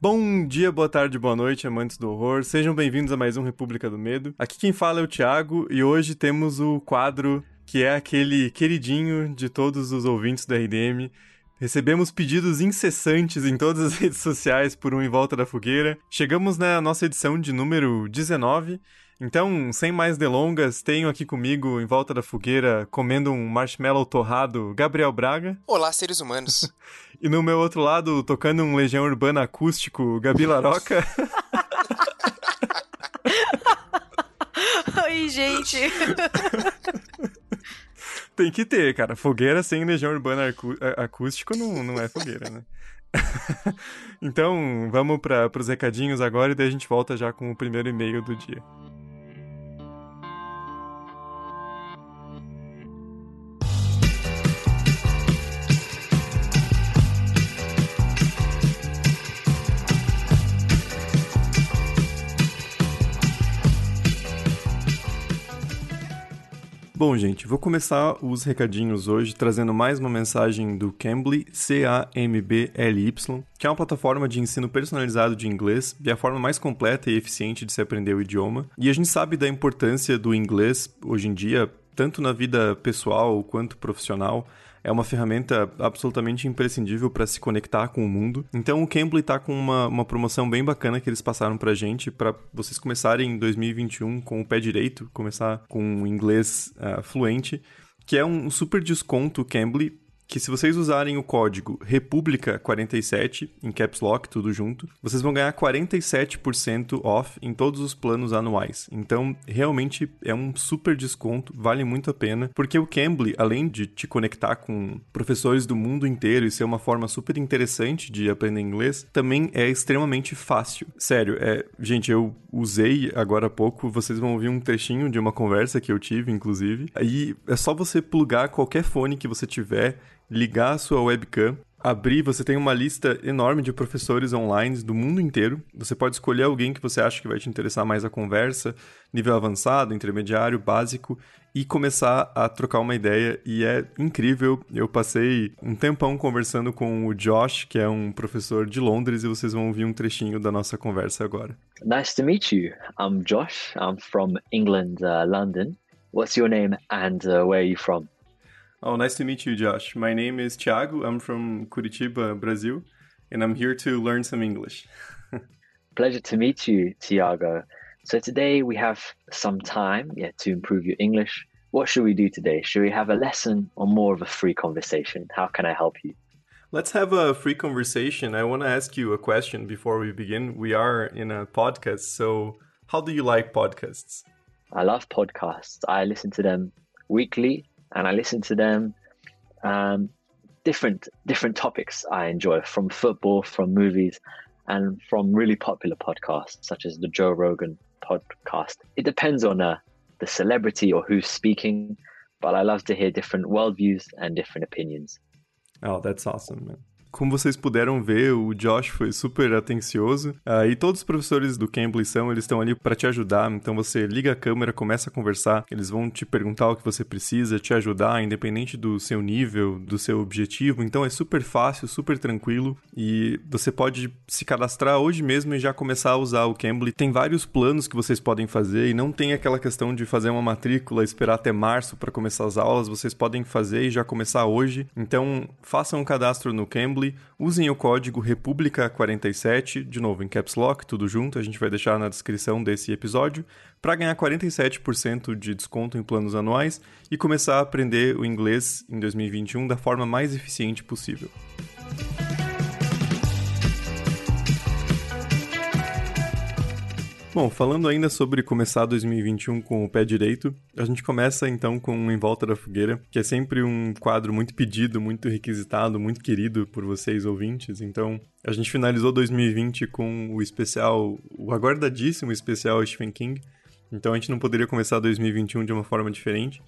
Bom dia, boa tarde, boa noite, amantes do horror. Sejam bem-vindos a mais um República do Medo. Aqui quem fala é o Thiago e hoje temos o quadro que é aquele queridinho de todos os ouvintes do RDM. Recebemos pedidos incessantes em todas as redes sociais por um Em Volta da Fogueira. Chegamos na nossa edição de número 19 então, sem mais delongas, tenho aqui comigo, em volta da fogueira, comendo um marshmallow torrado, Gabriel Braga. Olá, seres humanos. e no meu outro lado, tocando um Legião Urbana acústico, Gabi Laroca. Oi, gente. Tem que ter, cara. Fogueira sem Legião Urbana acústico não, não é fogueira, né? então, vamos para os recadinhos agora e daí a gente volta já com o primeiro e-mail do dia. Bom, gente, vou começar os recadinhos hoje trazendo mais uma mensagem do Cambly, C-A-M-B-L-Y, que é uma plataforma de ensino personalizado de inglês e é a forma mais completa e eficiente de se aprender o idioma. E a gente sabe da importância do inglês hoje em dia, tanto na vida pessoal quanto profissional é uma ferramenta absolutamente imprescindível para se conectar com o mundo. Então o Cambly está com uma, uma promoção bem bacana que eles passaram para gente para vocês começarem em 2021 com o pé direito, começar com inglês uh, fluente, que é um super desconto Cambly que se vocês usarem o código República47, em caps lock, tudo junto, vocês vão ganhar 47% off em todos os planos anuais. Então, realmente é um super desconto, vale muito a pena, porque o Cambly, além de te conectar com professores do mundo inteiro e ser uma forma super interessante de aprender inglês, também é extremamente fácil. Sério, é, gente, eu usei agora há pouco, vocês vão ouvir um trechinho de uma conversa que eu tive, inclusive. Aí é só você plugar qualquer fone que você tiver ligar a sua webcam, abrir, você tem uma lista enorme de professores online do mundo inteiro. Você pode escolher alguém que você acha que vai te interessar mais a conversa, nível avançado, intermediário, básico, e começar a trocar uma ideia. E é incrível. Eu passei um tempão conversando com o Josh, que é um professor de Londres, e vocês vão ouvir um trechinho da nossa conversa agora. Nice to meet you. I'm Josh. I'm from England, uh, London. What's your name and uh, where are you from? Oh, nice to meet you, Josh. My name is Thiago. I'm from Curitiba, Brazil, and I'm here to learn some English. Pleasure to meet you, Thiago. So today we have some time yeah, to improve your English. What should we do today? Should we have a lesson or more of a free conversation? How can I help you? Let's have a free conversation. I want to ask you a question before we begin. We are in a podcast, so how do you like podcasts? I love podcasts. I listen to them weekly and I listen to them. Um, different different topics I enjoy from football, from movies, and from really popular podcasts such as the Joe Rogan podcast. It depends on uh, the celebrity or who's speaking, but I love to hear different worldviews and different opinions. Oh, that's awesome, man. Como vocês puderam ver, o Josh foi super atencioso. Uh, e todos os professores do Cambly são, eles estão ali para te ajudar. Então você liga a câmera, começa a conversar, eles vão te perguntar o que você precisa, te ajudar, independente do seu nível, do seu objetivo. Então é super fácil, super tranquilo. E você pode se cadastrar hoje mesmo e já começar a usar o Cambly. Tem vários planos que vocês podem fazer e não tem aquela questão de fazer uma matrícula, esperar até março para começar as aulas. Vocês podem fazer e já começar hoje. Então façam um cadastro no Cambly usem o código República47, de novo em Caps Lock, tudo junto, a gente vai deixar na descrição desse episódio, para ganhar 47% de desconto em planos anuais e começar a aprender o inglês em 2021 da forma mais eficiente possível. Bom, falando ainda sobre começar 2021 com o pé direito, a gente começa então com Em Volta da Fogueira, que é sempre um quadro muito pedido, muito requisitado, muito querido por vocês ouvintes. Então, a gente finalizou 2020 com o especial, o aguardadíssimo especial Stephen King. Então, a gente não poderia começar 2021 de uma forma diferente.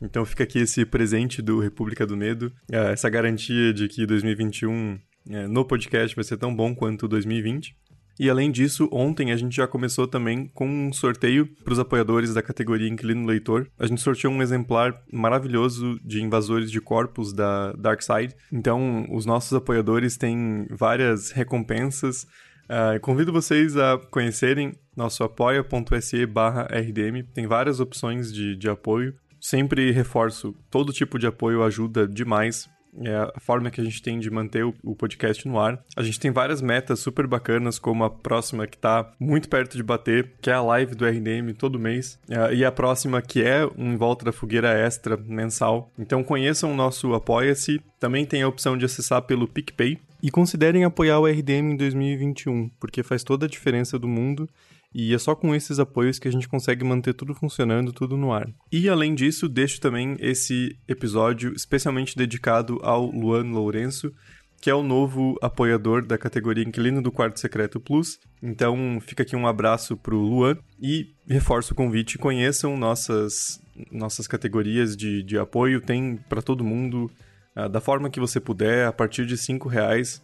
Então, fica aqui esse presente do República do Medo, é, essa garantia de que 2021 é, no podcast vai ser tão bom quanto 2020. E além disso, ontem a gente já começou também com um sorteio para os apoiadores da categoria Inquilino Leitor. A gente sorteou um exemplar maravilhoso de Invasores de Corpos da Dark Side. Então, os nossos apoiadores têm várias recompensas Uh, convido vocês a conhecerem nosso apoia.se barra RDM. Tem várias opções de, de apoio. Sempre reforço, todo tipo de apoio ajuda demais é a forma que a gente tem de manter o, podcast no ar. A gente tem várias metas super bacanas, como a próxima que está muito perto de bater, que é a live do RDM todo mês, é, e a próxima que é um Volta da Fogueira Extra mensal. Então conheçam o nosso Apoia-se, também tem a opção de acessar pelo PicPay. E considerem apoiar o RDM em 2021, porque faz toda a diferença do mundo e é só com esses apoios que a gente consegue manter tudo funcionando, tudo no ar. E além disso, deixo também esse episódio especialmente dedicado ao Luan Lourenço, que é o novo apoiador da categoria Inquilino do Quarto Secreto Plus. Então fica aqui um abraço pro Luan e reforço o convite, conheçam nossas, nossas categorias de, de apoio, tem para todo mundo, uh, da forma que você puder, a partir de cinco reais.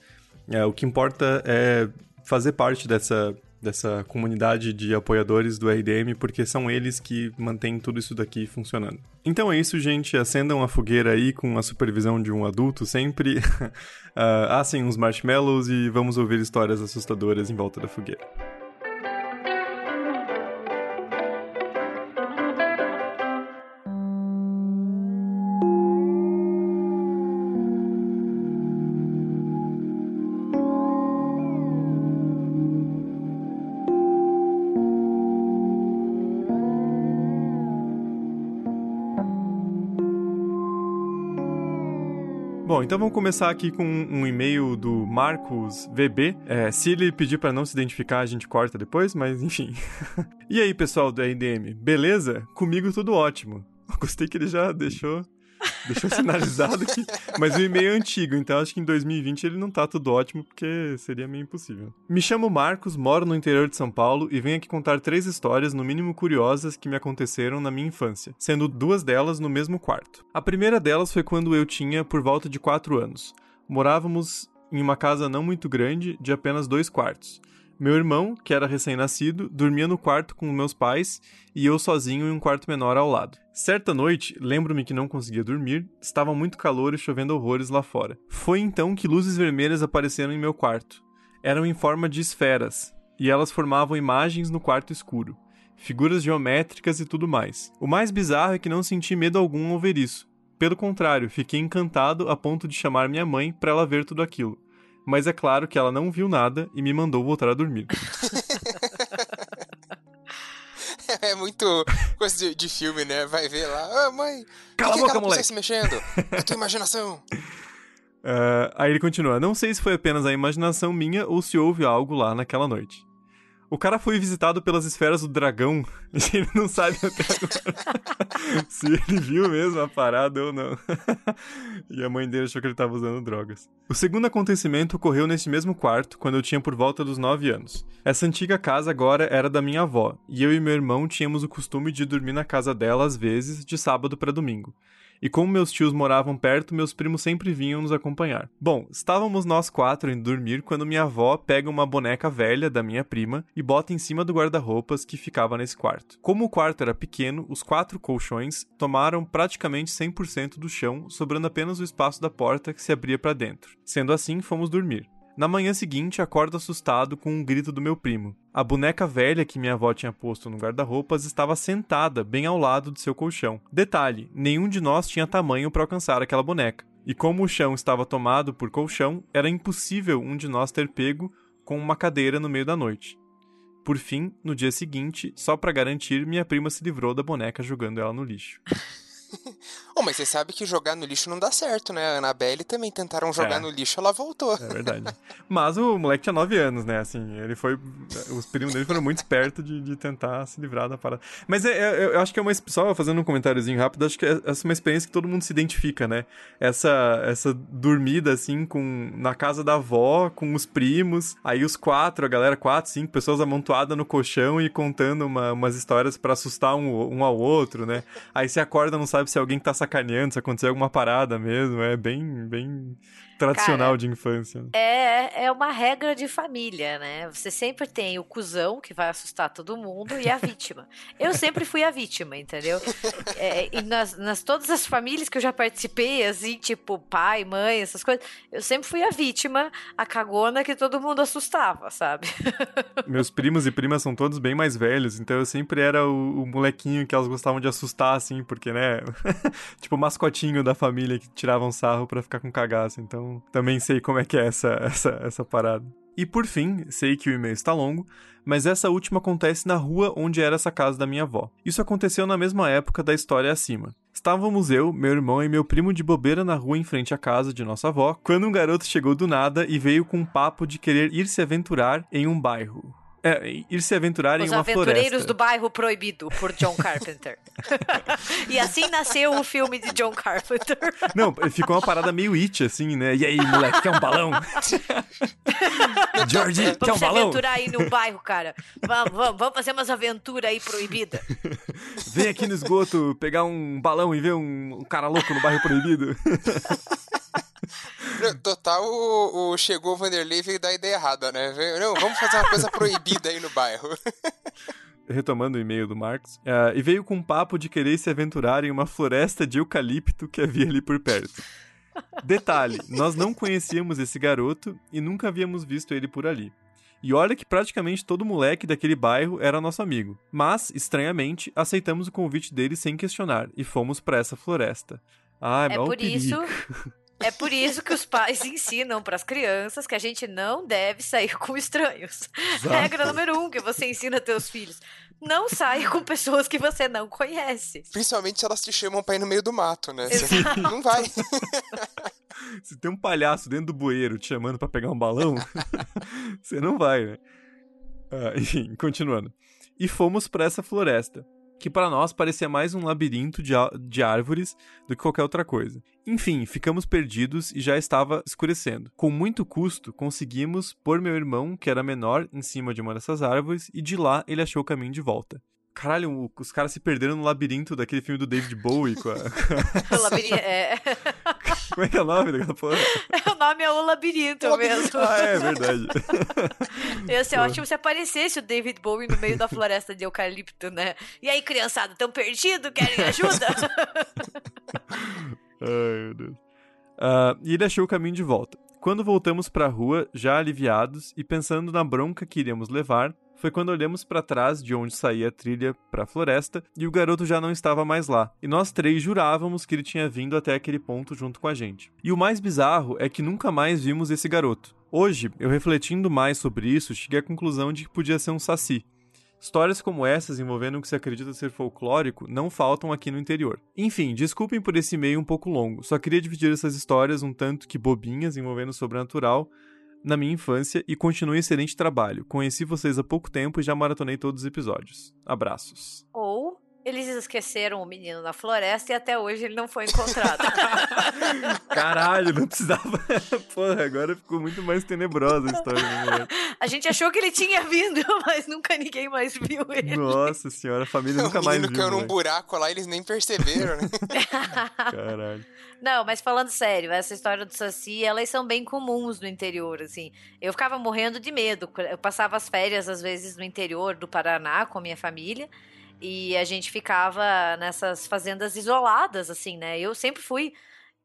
Uh, o que importa é fazer parte dessa dessa comunidade de apoiadores do RDM, porque são eles que mantêm tudo isso daqui funcionando. Então é isso, gente. Acendam a fogueira aí com a supervisão de um adulto sempre. uh, assem uns marshmallows e vamos ouvir histórias assustadoras em volta da fogueira. Bom, então vamos começar aqui com um e-mail do Marcos VB. É, se ele pedir para não se identificar, a gente corta depois, mas enfim. e aí, pessoal do RDM, beleza? Comigo tudo ótimo. Gostei que ele já deixou Deixou sinalizado que. Mas o e-mail é antigo, então acho que em 2020 ele não tá tudo ótimo, porque seria meio impossível. Me chamo Marcos, moro no interior de São Paulo e venho aqui contar três histórias, no mínimo curiosas, que me aconteceram na minha infância, sendo duas delas no mesmo quarto. A primeira delas foi quando eu tinha por volta de 4 anos. Morávamos em uma casa não muito grande, de apenas dois quartos. Meu irmão, que era recém-nascido, dormia no quarto com meus pais e eu sozinho em um quarto menor ao lado. Certa noite, lembro-me que não conseguia dormir, estava muito calor e chovendo horrores lá fora. Foi então que luzes vermelhas apareceram em meu quarto. Eram em forma de esferas, e elas formavam imagens no quarto escuro, figuras geométricas e tudo mais. O mais bizarro é que não senti medo algum ao ver isso. Pelo contrário, fiquei encantado a ponto de chamar minha mãe para ela ver tudo aquilo mas é claro que ela não viu nada e me mandou voltar a dormir. é muito coisa de, de, filme, né? Vai ver lá, ah, mãe, cala a boca, moleque. se mexendo? É tua imaginação. Uh, aí ele continua: Não sei se foi apenas a imaginação minha ou se houve algo lá naquela noite. O cara foi visitado pelas esferas do dragão e ele não sabe até agora se ele viu mesmo a parada ou não. e a mãe dele achou que ele estava usando drogas. O segundo acontecimento ocorreu nesse mesmo quarto, quando eu tinha por volta dos 9 anos. Essa antiga casa agora era da minha avó, e eu e meu irmão tínhamos o costume de dormir na casa dela às vezes, de sábado para domingo e como meus tios moravam perto, meus primos sempre vinham nos acompanhar. Bom, estávamos nós quatro indo dormir quando minha avó pega uma boneca velha da minha prima e bota em cima do guarda-roupas que ficava nesse quarto. Como o quarto era pequeno, os quatro colchões tomaram praticamente 100% do chão, sobrando apenas o espaço da porta que se abria para dentro. Sendo assim, fomos dormir. Na manhã seguinte, acordo assustado com um grito do meu primo. A boneca velha que minha avó tinha posto no guarda-roupas estava sentada bem ao lado de seu colchão. Detalhe: nenhum de nós tinha tamanho para alcançar aquela boneca. E como o chão estava tomado por colchão, era impossível um de nós ter pego com uma cadeira no meio da noite. Por fim, no dia seguinte, só para garantir, minha prima se livrou da boneca jogando ela no lixo. oh, mas você sabe que jogar no lixo não dá certo, né? A Annabelle também tentaram jogar é. no lixo, ela voltou. É verdade. mas o moleque tinha 9 anos, né? Assim, ele foi. Os primos dele foram muito espertos de, de tentar se livrar da parada. Mas é, é, eu acho que é uma. Só fazendo um comentáriozinho rápido, acho que é, essa é uma experiência que todo mundo se identifica, né? Essa, essa dormida, assim, com na casa da avó, com os primos, aí os quatro, a galera, quatro, cinco pessoas amontoadas no colchão e contando uma, umas histórias para assustar um, um ao outro, né? Aí você acorda, não sabe sabe se alguém tá sacaneando, se aconteceu alguma parada mesmo. É bem, bem tradicional Cara, de infância. É, é uma regra de família, né? Você sempre tem o cuzão que vai assustar todo mundo e a vítima. Eu sempre fui a vítima, entendeu? É, e nas, nas todas as famílias que eu já participei, assim, tipo pai, mãe, essas coisas, eu sempre fui a vítima, a cagona que todo mundo assustava, sabe? Meus primos e primas são todos bem mais velhos, então eu sempre era o, o molequinho que elas gostavam de assustar, assim, porque, né? tipo, o mascotinho da família que tiravam sarro pra ficar com cagaço. Então, também sei como é que é essa, essa, essa parada. E por fim, sei que o e-mail está longo, mas essa última acontece na rua onde era essa casa da minha avó. Isso aconteceu na mesma época da história acima. Estávamos eu, meu irmão e meu primo de bobeira na rua em frente à casa de nossa avó, quando um garoto chegou do nada e veio com um papo de querer ir se aventurar em um bairro. É, ir se aventurar Os em uma Aventureiros floresta. do Bairro Proibido, por John Carpenter. e assim nasceu o filme de John Carpenter. Não, ficou uma parada meio it, assim, né? E aí, moleque, quer um balão? George, quer um Vamos se balão? aventurar aí no bairro, cara. Vamos, vamos, vamos fazer umas aventuras aí proibidas. Vem aqui no esgoto pegar um balão e ver um, um cara louco no bairro proibido. Total, o, o chegou o Vanderlei e veio dar a ideia errada, né? Não, vamos fazer uma coisa proibida aí no bairro. Retomando o e-mail do Marcos. ah, e veio com um papo de querer se aventurar em uma floresta de eucalipto que havia ali por perto. Detalhe, nós não conhecíamos esse garoto e nunca havíamos visto ele por ali. E olha que praticamente todo moleque daquele bairro era nosso amigo. Mas, estranhamente, aceitamos o convite dele sem questionar e fomos para essa floresta. Ai, É mal por perigo. isso, é por isso que os pais ensinam para as crianças que a gente não deve sair com estranhos. Exato. Regra número um que você ensina teus filhos: não saia com pessoas que você não conhece. Principalmente se elas te chamam pra ir no meio do mato, né? Você Exato. não vai. Se tem um palhaço dentro do bueiro te chamando pra pegar um balão, você não vai, né? Ah, enfim, continuando. E fomos pra essa floresta, que para nós parecia mais um labirinto de, de árvores do que qualquer outra coisa. Enfim, ficamos perdidos e já estava escurecendo. Com muito custo, conseguimos pôr meu irmão, que era menor, em cima de uma dessas árvores e de lá ele achou o caminho de volta. Caralho, os caras se perderam no labirinto daquele filme do David Bowie. Com a... O labirinto, é, Como é que é o nome daquela porra? o nome é o labirinto, O labirinto. mesmo. Ah, é verdade. Ia ser ótimo se aparecesse o David Bowie no meio da floresta de eucalipto, né? E aí, criançada, tão perdido? Querem ajuda? Ai, meu Deus. Ah, e ele achou o caminho de volta. Quando voltamos pra rua, já aliviados e pensando na bronca que iríamos levar, foi quando olhamos pra trás de onde saía a trilha pra floresta e o garoto já não estava mais lá. E nós três jurávamos que ele tinha vindo até aquele ponto junto com a gente. E o mais bizarro é que nunca mais vimos esse garoto. Hoje, eu refletindo mais sobre isso, cheguei à conclusão de que podia ser um saci. Histórias como essas envolvendo o que se acredita ser folclórico não faltam aqui no interior. Enfim, desculpem por esse e-mail um pouco longo, só queria dividir essas histórias um tanto que bobinhas envolvendo o sobrenatural na minha infância e continue excelente trabalho. Conheci vocês há pouco tempo e já maratonei todos os episódios. Abraços. Ou eles esqueceram o menino na floresta e até hoje ele não foi encontrado. Caralho, não precisava. Porra, agora ficou muito mais tenebrosa a história. do moleque. A gente achou que ele tinha vindo, mas nunca ninguém mais viu ele. Nossa senhora, a família nunca o mais menino viu. caiu num buraco lá, eles nem perceberam, né? Caralho. Não, mas falando sério, essa história do Saci, elas são bem comuns no interior, assim. Eu ficava morrendo de medo. Eu passava as férias, às vezes, no interior do Paraná com a minha família. E a gente ficava nessas fazendas isoladas, assim, né? Eu sempre fui.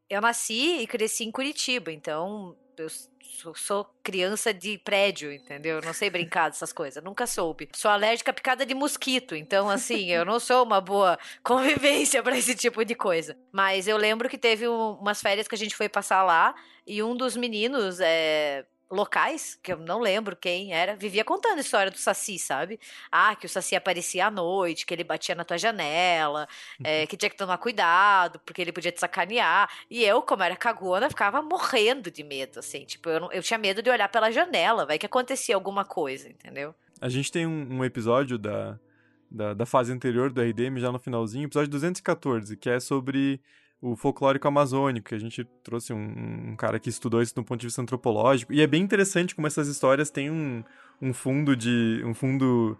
Eu nasci e cresci em Curitiba, então eu sou, sou criança de prédio, entendeu? Eu não sei brincar dessas coisas, nunca soube. Sou alérgica à picada de mosquito, então, assim, eu não sou uma boa convivência pra esse tipo de coisa. Mas eu lembro que teve um- umas férias que a gente foi passar lá e um dos meninos é, locais, que eu não lembro quem era, vivia contando a história do Saci, sabe? Ah, que o Saci aparecia à noite, que ele batia na tua janela, é, que tinha que tomar cuidado, porque ele podia te sacanear. E eu, como era cagona, ficava morrendo de medo, assim. Tipo, eu, não- eu tinha medo de olhar pela janela, vai que acontecia alguma coisa, entendeu? A gente tem um, um episódio da, da, da fase anterior do RDM, já no finalzinho, episódio 214, que é sobre o folclórico amazônico, que a gente trouxe um, um cara que estudou isso do ponto de vista antropológico. E é bem interessante como essas histórias têm um, um fundo de. um fundo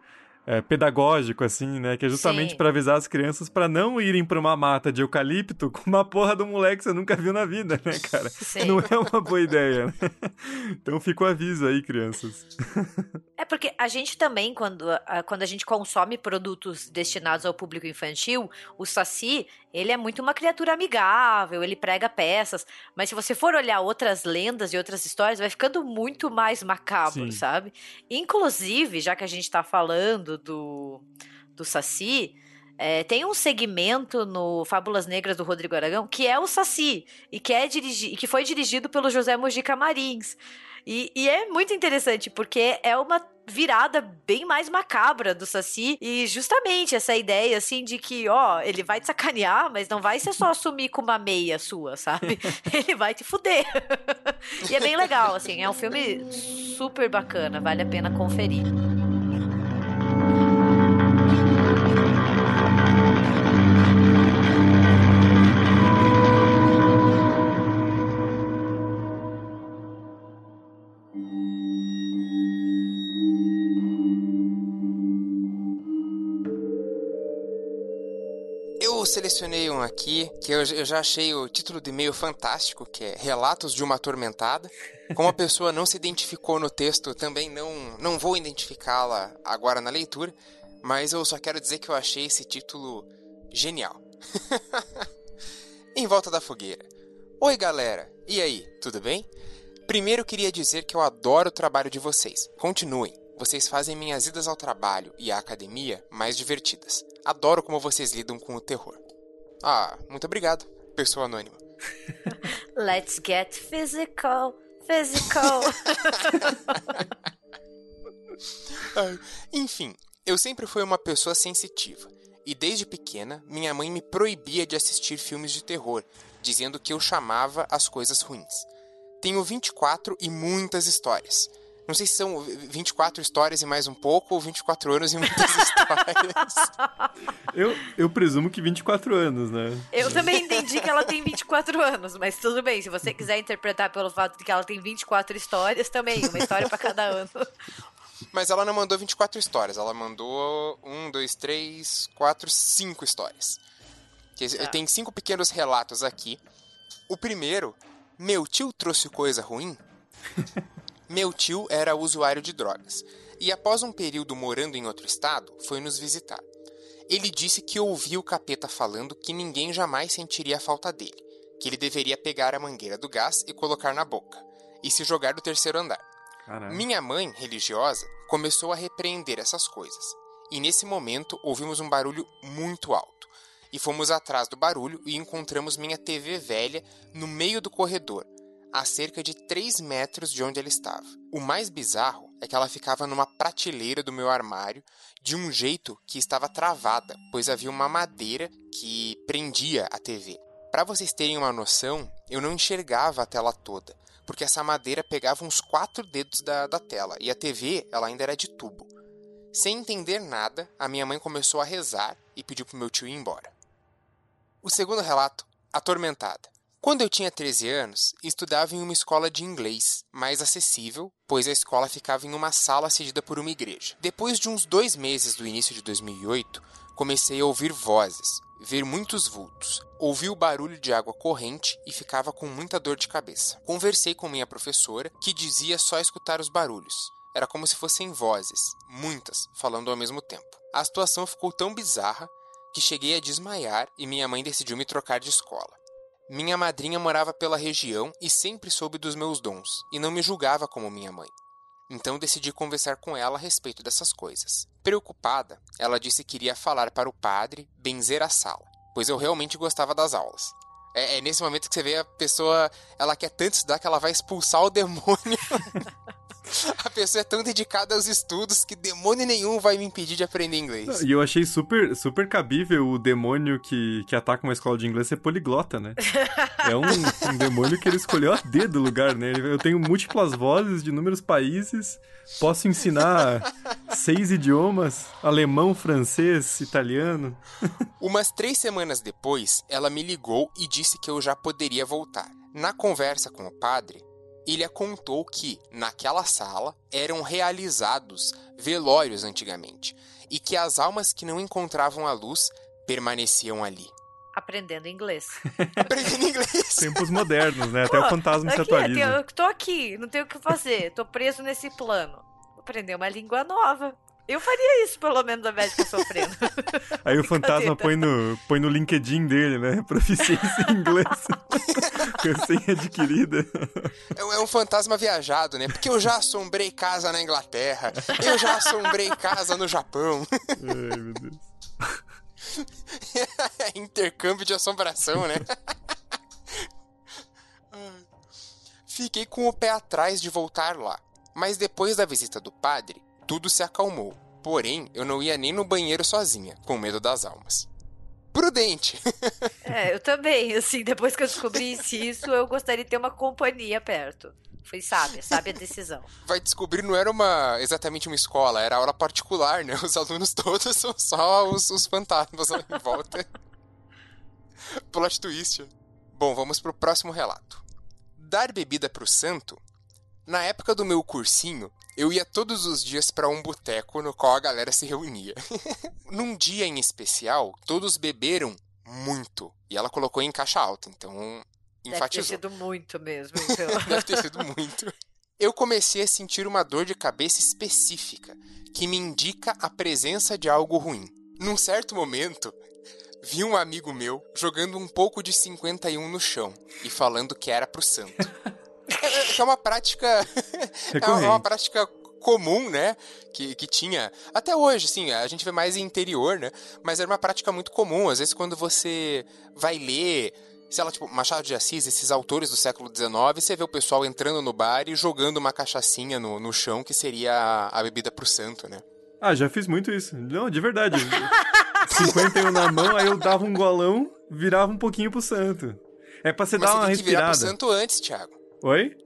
é, pedagógico, assim, né? Que é justamente para avisar as crianças para não irem para uma mata de eucalipto com uma porra do moleque que você nunca viu na vida, né, cara? Sim. Não é uma boa ideia. Né? Então fica o aviso aí, crianças. É porque a gente também, quando, quando a gente consome produtos destinados ao público infantil, o Saci, ele é muito uma criatura amigável, ele prega peças. Mas se você for olhar outras lendas e outras histórias, vai ficando muito mais macabro, Sim. sabe? Inclusive, já que a gente tá falando do, do Saci, é, tem um segmento no Fábulas Negras do Rodrigo Aragão que é o Saci e que, é dirigi que foi dirigido pelo José Mojica Marins. E, e, é muito interessante, porque é uma virada bem mais macabra do Saci. E justamente essa ideia, assim, de que, ó, ele vai te sacanear, mas não vai ser só assumir com uma meia sua, sabe? ele vai te fuder. e é bem legal, assim, é um filme super bacana, vale a pena conferir. Selecionei um aqui que eu, eu já achei o título de e-mail fantástico, que é Relatos de uma Atormentada. Como a pessoa não se identificou no texto, também não, não vou identificá-la agora na leitura, mas eu só quero dizer que eu achei esse título genial. em volta da fogueira. Oi, galera! E aí, tudo bem? Primeiro queria dizer que eu adoro o trabalho de vocês. Continuem. Vocês fazem minhas idas ao trabalho e à academia mais divertidas. Adoro como vocês lidam com o terror. Ah, muito obrigado, pessoa anônima. Let's get physical, physical. Enfim, eu sempre fui uma pessoa sensitiva. E desde pequena, minha mãe me proibia de assistir filmes de terror, dizendo que eu chamava as coisas ruins. Tenho 24 e muitas histórias. Não sei se são 24 histórias e mais um pouco, ou 24 anos e muitas histórias. Eu, eu presumo que 24 anos, né? Eu também entendi que ela tem 24 anos, mas tudo bem. Se você quiser interpretar pelo fato de que ela tem 24 histórias, também, uma história para cada ano. Mas ela não mandou 24 histórias, ela mandou 1, 2, 3, 4, 5 histórias. Ah. Tem cinco pequenos relatos aqui. O primeiro, meu tio trouxe coisa ruim? Meu tio era usuário de drogas e, após um período morando em outro estado, foi nos visitar. Ele disse que ouviu o capeta falando que ninguém jamais sentiria a falta dele, que ele deveria pegar a mangueira do gás e colocar na boca, e se jogar do terceiro andar. Caramba. Minha mãe, religiosa, começou a repreender essas coisas, e nesse momento ouvimos um barulho muito alto. E fomos atrás do barulho e encontramos minha TV velha no meio do corredor, a cerca de 3 metros de onde ela estava. O mais bizarro é que ela ficava numa prateleira do meu armário de um jeito que estava travada, pois havia uma madeira que prendia a TV. Para vocês terem uma noção, eu não enxergava a tela toda, porque essa madeira pegava uns quatro dedos da, da tela e a TV ela ainda era de tubo. Sem entender nada, a minha mãe começou a rezar e pediu para meu tio ir embora. O segundo relato, atormentada. Quando eu tinha 13 anos, estudava em uma escola de inglês, mais acessível, pois a escola ficava em uma sala cedida por uma igreja. Depois de uns dois meses do início de 2008, comecei a ouvir vozes, ver muitos vultos, ouvi o barulho de água corrente e ficava com muita dor de cabeça. Conversei com minha professora, que dizia só escutar os barulhos. Era como se fossem vozes, muitas, falando ao mesmo tempo. A situação ficou tão bizarra que cheguei a desmaiar e minha mãe decidiu me trocar de escola. Minha madrinha morava pela região e sempre soube dos meus dons, e não me julgava como minha mãe. Então decidi conversar com ela a respeito dessas coisas. Preocupada, ela disse que iria falar para o padre benzer a sala, pois eu realmente gostava das aulas. É, é nesse momento que você vê a pessoa, ela quer tanto estudar que ela vai expulsar o demônio a pessoa é tão dedicada aos estudos que demônio nenhum vai me impedir de aprender inglês. E eu achei super, super cabível o demônio que, que ataca uma escola de inglês ser poliglota, né? É um, um demônio que ele escolheu a dedo o lugar, né? Eu tenho múltiplas vozes de inúmeros países, posso ensinar seis idiomas: alemão, francês, italiano. Umas três semanas depois, ela me ligou e disse que eu já poderia voltar. Na conversa com o padre, ele contou que, naquela sala, eram realizados velórios antigamente, e que as almas que não encontravam a luz permaneciam ali. Aprendendo inglês. Aprendendo inglês. Tempos modernos, né? Até Pô, o fantasma se aqui, é, atualiza. Eu tô aqui, não tenho o que fazer, tô preso nesse plano. Vou aprender uma língua nova. Eu faria isso, pelo menos, de ficar sofrendo. Aí o fantasma põe no, põe no LinkedIn dele, né? Proficiência em inglês. Recém-adquirida. É, é um fantasma viajado, né? Porque eu já assombrei casa na Inglaterra, eu já assombrei casa no Japão. Ai, meu Deus. Intercâmbio de assombração, né? Fiquei com o pé atrás de voltar lá. Mas depois da visita do padre, tudo se acalmou. Porém, eu não ia nem no banheiro sozinha, com medo das almas. Prudente! É, eu também, assim, depois que eu descobri isso, eu gostaria de ter uma companhia perto. Foi sábia, sábia decisão. Vai descobrir, não era uma exatamente uma escola, era aula particular, né? Os alunos todos são só os, os fantasmas lá em volta. Plot twist. Bom, vamos pro próximo relato. Dar bebida pro santo? Na época do meu cursinho, eu ia todos os dias para um boteco no qual a galera se reunia. Num dia em especial, todos beberam muito. E ela colocou em caixa alta, então Deve enfatizou. ter sido muito mesmo, então. Deve ter sido muito. Eu comecei a sentir uma dor de cabeça específica, que me indica a presença de algo ruim. Num certo momento, vi um amigo meu jogando um pouco de 51 no chão e falando que era pro santo. É, que é uma prática. É uma, prática comum, né? Que, que tinha. Até hoje, sim, a gente vê mais em interior, né? Mas era uma prática muito comum. Às vezes, quando você vai ler. Sei lá, tipo, Machado de Assis, esses autores do século XIX, você vê o pessoal entrando no bar e jogando uma cachaçinha no, no chão, que seria a, a bebida pro santo, né? Ah, já fiz muito isso. Não, de verdade. 51 na mão, aí eu dava um golão, virava um pouquinho pro santo. É pra você Mas dar você uma tem que virar pro respirada. santo antes, Thiago. Oi?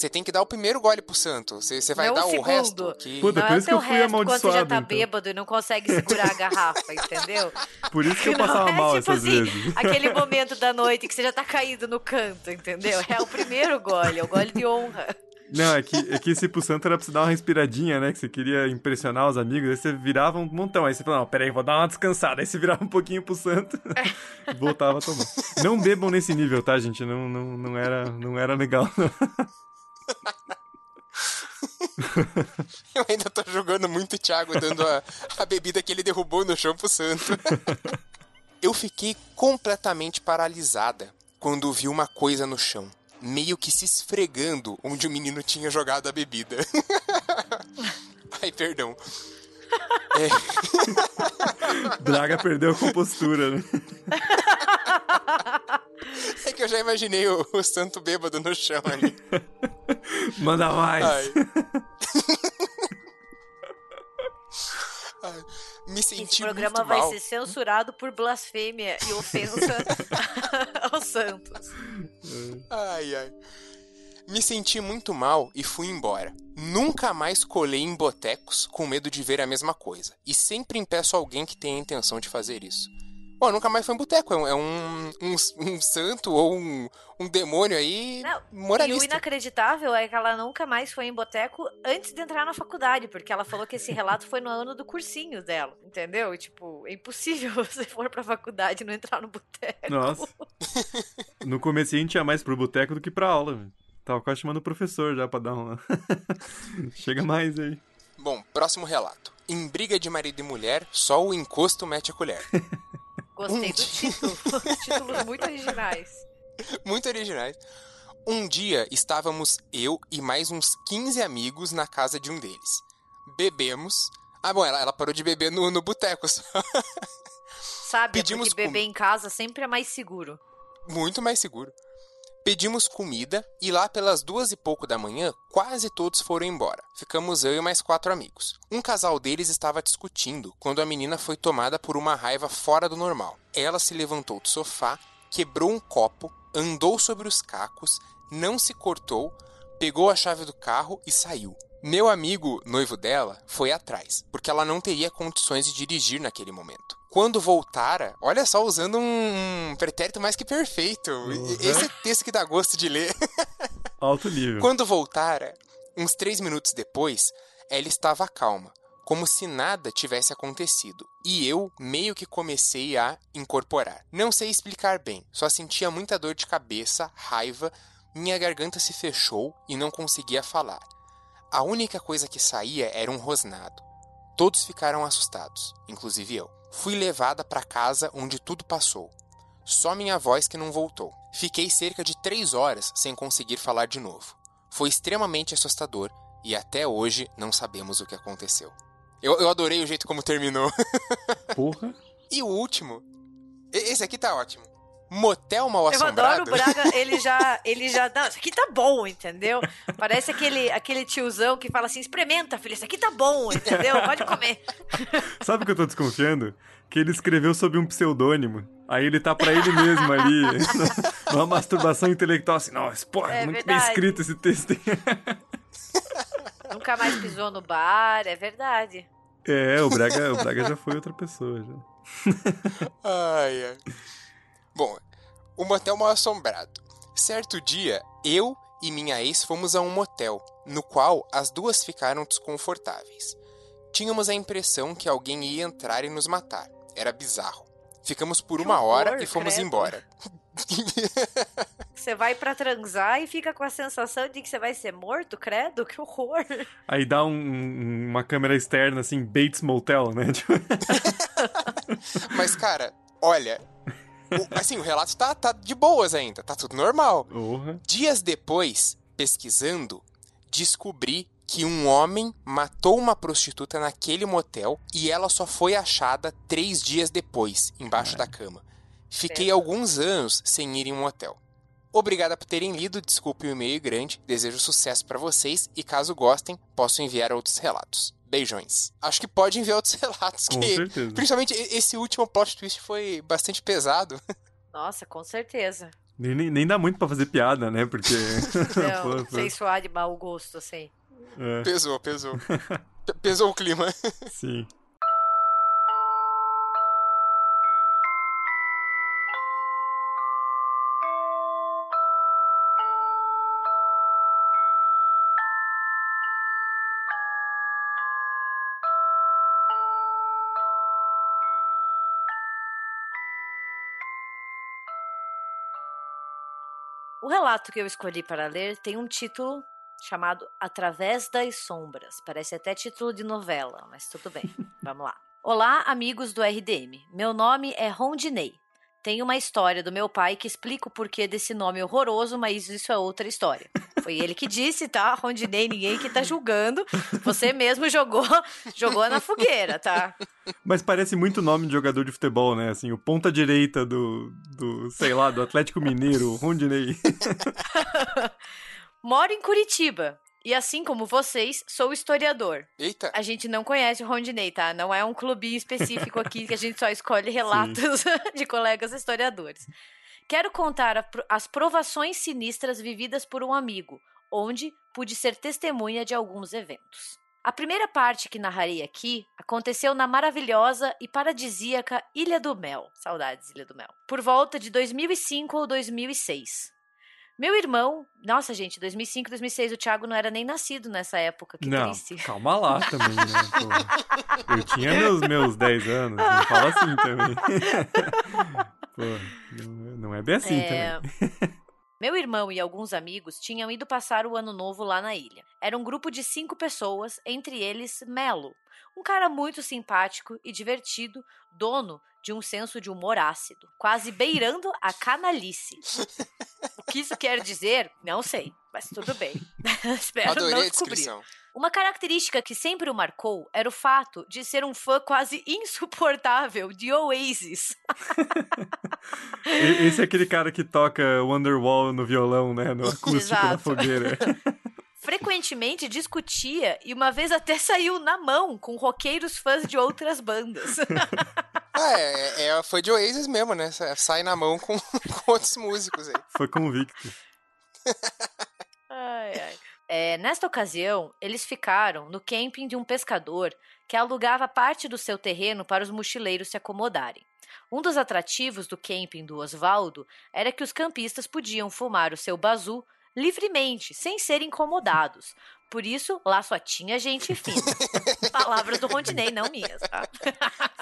Você tem que dar o primeiro gole pro santo. Você, você vai Não dar o o resto. Que... Puta, Não por é isso que eu fui resto quando você já amaldiçoado, tá então. bêbado e não consegue segurar a garrafa, entendeu? Por isso que eu Não passava é mal tipo essas assim, vezes. aquele momento da noite que você já tá caído no canto, entendeu? É o primeiro gole, é o gole de honra. Não, é que, é que esse pro santo era pra você dar uma respiradinha, né? Que você queria impressionar os amigos, aí você virava um montão. Aí você falava, não, peraí, vou dar uma descansada. Aí você virava um pouquinho pro santo e voltava a tomar. Não bebam nesse nível, tá, gente? Não, não, não, era, não era legal, não. Eu ainda tô jogando muito o Thiago, dando a, a bebida que ele derrubou no chão pro santo. Eu fiquei completamente paralisada quando vi uma coisa no chão, meio que se esfregando onde o menino tinha jogado a bebida. Ai, perdão. Draga perdeu a compostura, né? É que eu já imaginei o, o santo bêbado no chão ali. Manda mais. Ai. Ai, Me senti Esse programa muito vai mal. ser censurado por blasfêmia e ofensa aos santos. Ai, ai. Me senti muito mal e fui embora. Nunca mais colei em botecos com medo de ver a mesma coisa. E sempre impeço alguém que tenha a intenção de fazer isso. Bom, nunca mais foi em boteco. É um, é um, um, um santo ou um, um demônio aí Não, E o moralista. inacreditável é que ela nunca mais foi em boteco antes de entrar na faculdade, porque ela falou que esse relato foi no ano do cursinho dela, entendeu? Tipo, é impossível você for pra faculdade e não entrar no boteco. Nossa. No começo a gente ia mais pro boteco do que pra aula. velho. Tava quase chamando o professor já pra dar uma. Chega mais aí. Bom, próximo relato. Em briga de marido e mulher, só o encosto mete a colher. Gostei do título. Títulos muito originais. Muito originais. Um dia estávamos eu e mais uns 15 amigos na casa de um deles. Bebemos. Ah, bom, ela, ela parou de beber no, no boteco. Sabe, Pedimos porque beber com- em casa sempre é mais seguro. Muito mais seguro. Pedimos comida e lá pelas duas e pouco da manhã, quase todos foram embora. Ficamos eu e mais quatro amigos. Um casal deles estava discutindo quando a menina foi tomada por uma raiva fora do normal. Ela se levantou do sofá, quebrou um copo, andou sobre os cacos, não se cortou, pegou a chave do carro e saiu. Meu amigo, noivo dela, foi atrás, porque ela não teria condições de dirigir naquele momento. Quando voltara, olha só, usando um, pretérito mais que perfeito. Uhum. Esse é texto que dá gosto de ler. Alto nível. Quando voltara, uns três minutos depois, ela estava calma, como se nada tivesse acontecido, e eu meio que comecei a incorporar. Não sei explicar bem, só sentia muita dor de cabeça, raiva, minha garganta se fechou e não conseguia falar. A única coisa que saía era um rosnado. Todos ficaram assustados, inclusive eu. Fui levada para casa onde tudo passou. Só minha voz que não voltou. Fiquei cerca de três horas sem conseguir falar de novo. Foi extremamente assustador e até hoje não sabemos o que aconteceu. Eu, eu adorei o jeito como terminou. Porra. e o último. Esse aqui tá ótimo. Motel mal assombrado. Eu adoro o Braga, ele já, ele já, não, isso aqui tá bom, entendeu? Parece aquele, aquele tiozão que fala assim, experimenta, filho, isso aqui tá bom, entendeu? Pode comer. Sabe o que eu tô desconfiando? Que ele escreveu sob um pseudônimo. Aí ele tá pra ele mesmo ali, numa masturbação intelectual, assim, nossa, porra, é muito verdade. bem escrito esse texto. Nunca mais pisou no bar, é verdade. É, o Braga, o Braga já foi outra pessoa, já. ai, ai. Bom, o motel mal assombrado. Certo dia, eu e minha ex fomos a um motel, no qual as duas ficaram desconfortáveis. Tínhamos a impressão que alguém ia entrar e nos matar. Era bizarro. Ficamos por uma hora e fomos credo. embora. Você vai para transar e fica com a sensação de que você vai ser morto, credo? Que horror! Aí dá um, uma câmera externa, assim, Bates Motel, né? Mas, cara, olha, o, assim, o relato tá, tá de boas ainda, tá tudo normal. Uhum. Dias depois, pesquisando, descobri que um homem matou uma prostituta naquele motel e ela só foi achada três dias depois, embaixo da cama. Fiquei alguns anos sem ir em um motel. Obrigada por terem lido, desculpe o e-mail grande, desejo sucesso para vocês e caso gostem, posso enviar outros relatos. Beijões. Acho que pode enviar outros relatos. Com que, certeza. Principalmente esse último plot twist foi bastante pesado. Nossa, com certeza. Nem, nem, nem dá muito para fazer piada, né? Porque. Não, pô, sem suar de mau gosto, assim. É. Pesou, pesou. pesou o clima. Sim. Relato que eu escolhi para ler tem um título chamado Através das Sombras. Parece até título de novela, mas tudo bem. Vamos lá. Olá, amigos do RDM. Meu nome é Rondinei. Tem uma história do meu pai que explica o porquê desse nome horroroso, mas isso é outra história. Foi ele que disse, tá? Rondinei, ninguém que tá julgando. Você mesmo jogou, jogou na fogueira, tá? Mas parece muito nome de jogador de futebol, né? Assim, o ponta direita do, do sei lá, do Atlético Mineiro, Rondinei. Moro em Curitiba. E assim como vocês, sou historiador. Eita! A gente não conhece o Rondinei, tá? Não é um clubinho específico aqui que a gente só escolhe relatos de colegas historiadores. Quero contar as provações sinistras vividas por um amigo, onde pude ser testemunha de alguns eventos. A primeira parte que narrarei aqui aconteceu na maravilhosa e paradisíaca Ilha do Mel. Saudades, Ilha do Mel. Por volta de 2005 ou 2006. Meu irmão, nossa gente, 2005, 2006, o Thiago não era nem nascido nessa época, que não, triste. calma lá também, né? Pô, eu tinha meus, meus 10 anos, não fala assim também. Pô, não é bem assim é... também. Meu irmão e alguns amigos tinham ido passar o ano novo lá na ilha. Era um grupo de cinco pessoas, entre eles Melo, um cara muito simpático e divertido, dono de um senso de humor ácido, quase beirando a canalice. O que isso quer dizer, não sei, mas tudo bem. Espero Adorei não descobrir. Uma característica que sempre o marcou era o fato de ser um fã quase insuportável de Oasis. Esse é aquele cara que toca Wonderwall no violão, né? No acústico, Exato. na fogueira. frequentemente discutia e uma vez até saiu na mão com roqueiros fãs de outras bandas. ah, é, é, foi de Oasis mesmo, né? Sai na mão com, com outros músicos aí. Foi convicto. ai, ai. É, nesta ocasião, eles ficaram no camping de um pescador que alugava parte do seu terreno para os mochileiros se acomodarem. Um dos atrativos do camping do Osvaldo era que os campistas podiam fumar o seu bazu livremente, sem serem incomodados, Por isso, lá só tinha gente fina. Palavras do Rondinei, não minhas, tá?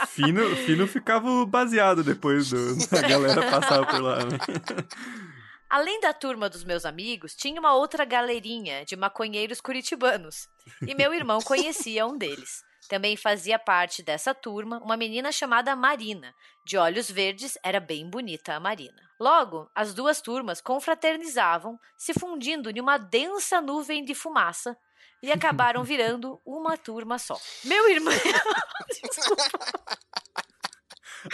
Fino, fino ficava baseado depois do, da galera passar por lá, né? Além da turma dos meus amigos, tinha uma outra galerinha de maconheiros curitibanos. E meu irmão conhecia um deles. Também fazia parte dessa turma uma menina chamada Marina. De olhos verdes, era bem bonita a Marina. Logo, as duas turmas confraternizavam, se fundindo em uma densa nuvem de fumaça e acabaram virando uma turma só. Meu irmão. Desculpa.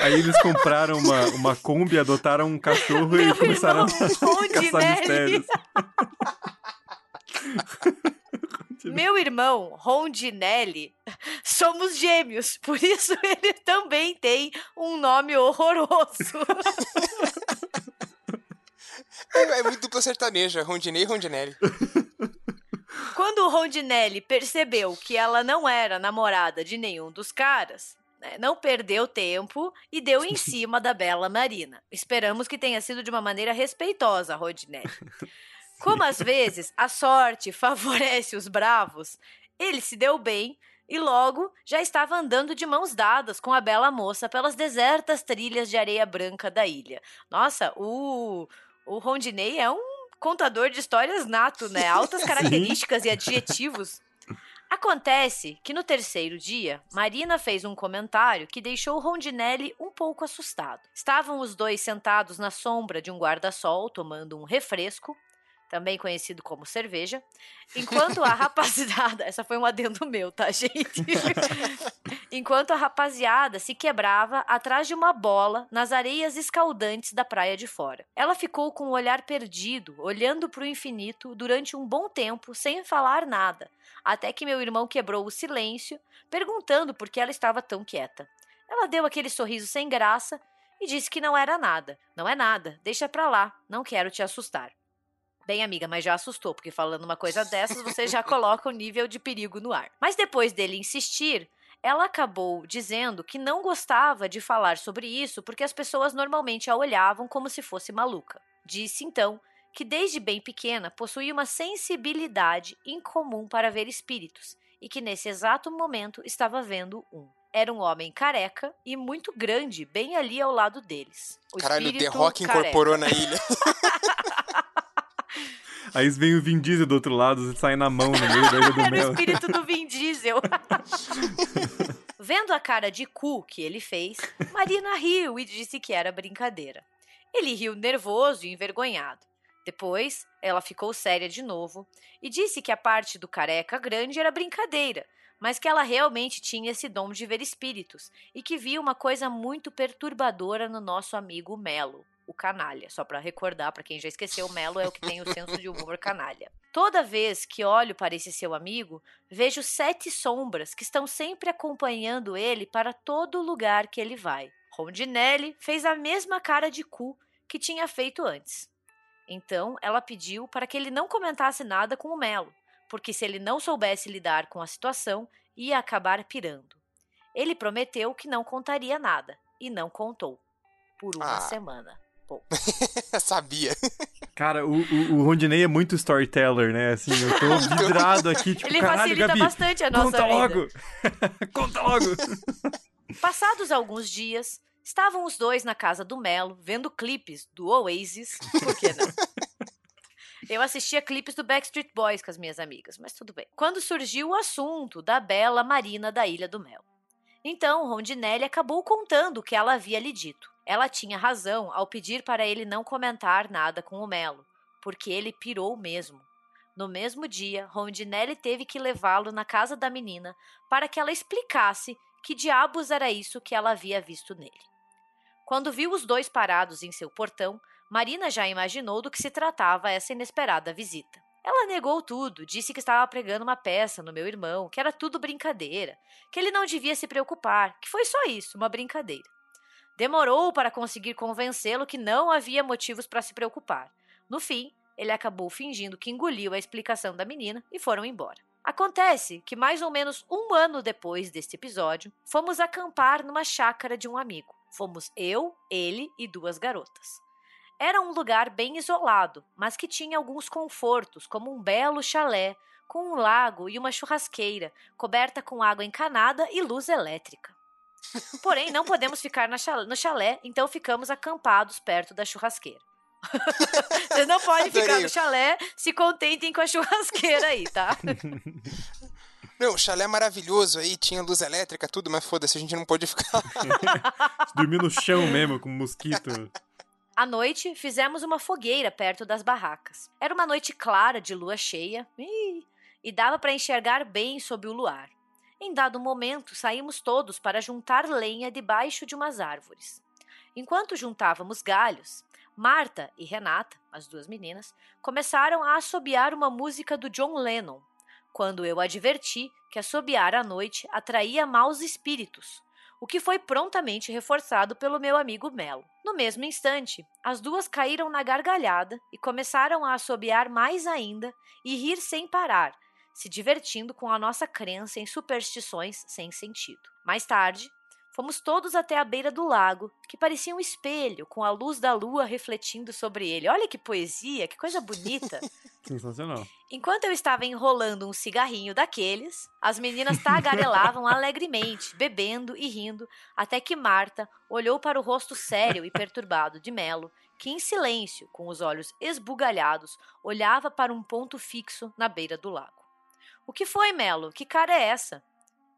Aí eles compraram uma, uma Kombi, adotaram um cachorro Meu e começaram irmão, a Rondinelli. caçar mistérios. Meu irmão, Rondinelli, somos gêmeos, por isso ele também tem um nome horroroso. É, é muito dupla sertaneja, Rondinei e Rondinelli. Quando o Rondinelli percebeu que ela não era namorada de nenhum dos caras, né, não perdeu tempo e deu em cima da bela Marina. Esperamos que tenha sido de uma maneira respeitosa, Rondinelli. Como às vezes a sorte favorece os bravos, ele se deu bem e logo já estava andando de mãos dadas com a bela moça pelas desertas trilhas de areia branca da ilha. Nossa, o, o Rondinei é um contador de histórias nato, né? Altas características e adjetivos. Acontece que no terceiro dia, Marina fez um comentário que deixou Rondinelli um pouco assustado. Estavam os dois sentados na sombra de um guarda-sol tomando um refresco, também conhecido como cerveja, enquanto a rapaziada, essa foi um adendo meu, tá, gente? enquanto a rapaziada se quebrava atrás de uma bola nas areias escaldantes da praia de fora. Ela ficou com o olhar perdido, olhando para o infinito durante um bom tempo, sem falar nada, até que meu irmão quebrou o silêncio, perguntando por que ela estava tão quieta. Ela deu aquele sorriso sem graça e disse que não era nada. Não é nada, deixa pra lá, não quero te assustar. Bem, amiga, mas já assustou, porque falando uma coisa dessas, você já coloca o nível de perigo no ar. Mas depois dele insistir, ela acabou dizendo que não gostava de falar sobre isso porque as pessoas normalmente a olhavam como se fosse maluca. Disse então que desde bem pequena possuía uma sensibilidade incomum para ver espíritos e que nesse exato momento estava vendo um. Era um homem careca e muito grande, bem ali ao lado deles. O Caralho, o The Rock careca. incorporou na ilha. Aí vem o Vin Diesel do outro lado e sai na mão no meio da ilha do Era o mel. espírito do Vin Diesel. Vendo a cara de cu que ele fez, Marina riu e disse que era brincadeira. Ele riu nervoso e envergonhado. Depois, ela ficou séria de novo e disse que a parte do careca grande era brincadeira, mas que ela realmente tinha esse dom de ver espíritos e que via uma coisa muito perturbadora no nosso amigo Melo, o canalha. Só para recordar, para quem já esqueceu, o Melo é o que tem o senso de humor canalha. Toda vez que olho para esse seu amigo, vejo sete sombras que estão sempre acompanhando ele para todo lugar que ele vai. Rondinelli fez a mesma cara de cu que tinha feito antes. Então, ela pediu para que ele não comentasse nada com o Melo, porque se ele não soubesse lidar com a situação, ia acabar pirando. Ele prometeu que não contaria nada, e não contou. Por uma Ah. semana. Sabia. Cara, o, o, o Rondinei é muito storyteller, né? Assim, eu tô vidrado aqui, tipo, Ele caralho, facilita Gabi, bastante a nossa conta vida. logo! conta logo! Passados alguns dias, estavam os dois na casa do Melo, vendo clipes do Oasis. Por que não? Eu assistia clipes do Backstreet Boys com as minhas amigas, mas tudo bem. Quando surgiu o assunto da bela Marina da Ilha do Mel. Então, Rondinelli acabou contando o que ela havia lhe dito. Ela tinha razão ao pedir para ele não comentar nada com o Melo, porque ele pirou mesmo. No mesmo dia, Rondinelli teve que levá-lo na casa da menina para que ela explicasse que diabos era isso que ela havia visto nele. Quando viu os dois parados em seu portão, Marina já imaginou do que se tratava essa inesperada visita. Ela negou tudo, disse que estava pregando uma peça no meu irmão, que era tudo brincadeira, que ele não devia se preocupar, que foi só isso, uma brincadeira. Demorou para conseguir convencê-lo que não havia motivos para se preocupar. No fim, ele acabou fingindo que engoliu a explicação da menina e foram embora. Acontece que, mais ou menos um ano depois deste episódio, fomos acampar numa chácara de um amigo. Fomos eu, ele e duas garotas. Era um lugar bem isolado, mas que tinha alguns confortos, como um belo chalé com um lago e uma churrasqueira, coberta com água encanada e luz elétrica. Porém, não podemos ficar no chalé, então ficamos acampados perto da churrasqueira. Vocês não podem ficar no chalé, se contentem com a churrasqueira aí, tá? Não, o chalé é maravilhoso aí, tinha luz elétrica, tudo, mas foda-se, a gente não pôde ficar. Dormir no chão mesmo, com mosquito. À noite, fizemos uma fogueira perto das barracas. Era uma noite clara de lua cheia e dava para enxergar bem sob o luar. Em dado momento, saímos todos para juntar lenha debaixo de umas árvores. Enquanto juntávamos galhos, Marta e Renata, as duas meninas, começaram a assobiar uma música do John Lennon, quando eu adverti que assobiar à noite atraía maus espíritos, o que foi prontamente reforçado pelo meu amigo Melo. No mesmo instante, as duas caíram na gargalhada e começaram a assobiar mais ainda e rir sem parar, se divertindo com a nossa crença em superstições sem sentido. Mais tarde, Fomos todos até a beira do lago, que parecia um espelho, com a luz da lua refletindo sobre ele. Olha que poesia, que coisa bonita. Sensacional. Enquanto eu estava enrolando um cigarrinho daqueles, as meninas tagarelavam alegremente, bebendo e rindo, até que Marta olhou para o rosto sério e perturbado de Melo, que em silêncio, com os olhos esbugalhados, olhava para um ponto fixo na beira do lago. O que foi, Melo? Que cara é essa?